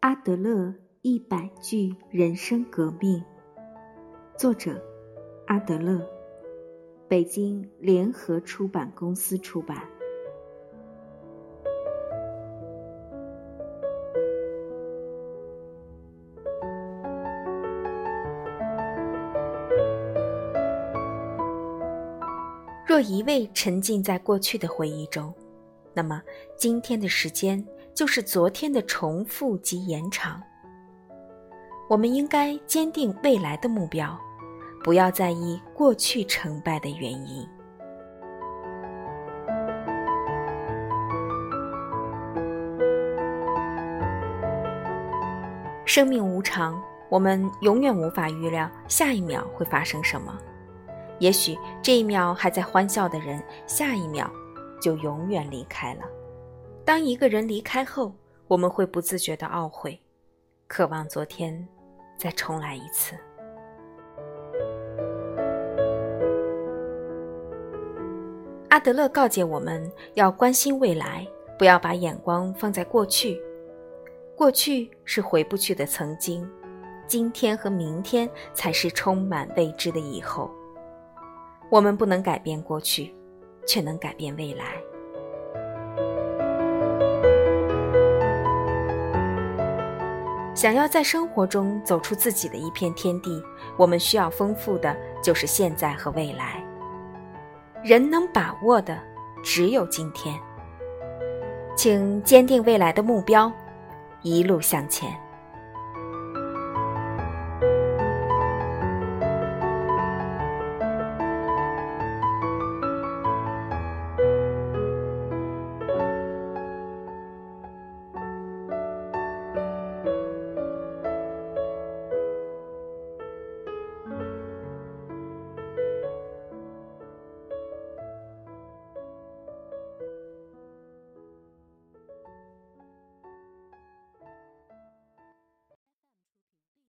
阿德勒一百句人生革命，作者阿德勒，北京联合出版公司出版。若一味沉浸在过去的回忆中，那么今天的时间。就是昨天的重复及延长。我们应该坚定未来的目标，不要在意过去成败的原因。生命无常，我们永远无法预料下一秒会发生什么。也许这一秒还在欢笑的人，下一秒就永远离开了。当一个人离开后，我们会不自觉的懊悔，渴望昨天再重来一次。阿德勒告诫我们要关心未来，不要把眼光放在过去。过去是回不去的曾经，今天和明天才是充满未知的以后。我们不能改变过去，却能改变未来。想要在生活中走出自己的一片天地，我们需要丰富的就是现在和未来。人能把握的只有今天，请坚定未来的目标，一路向前。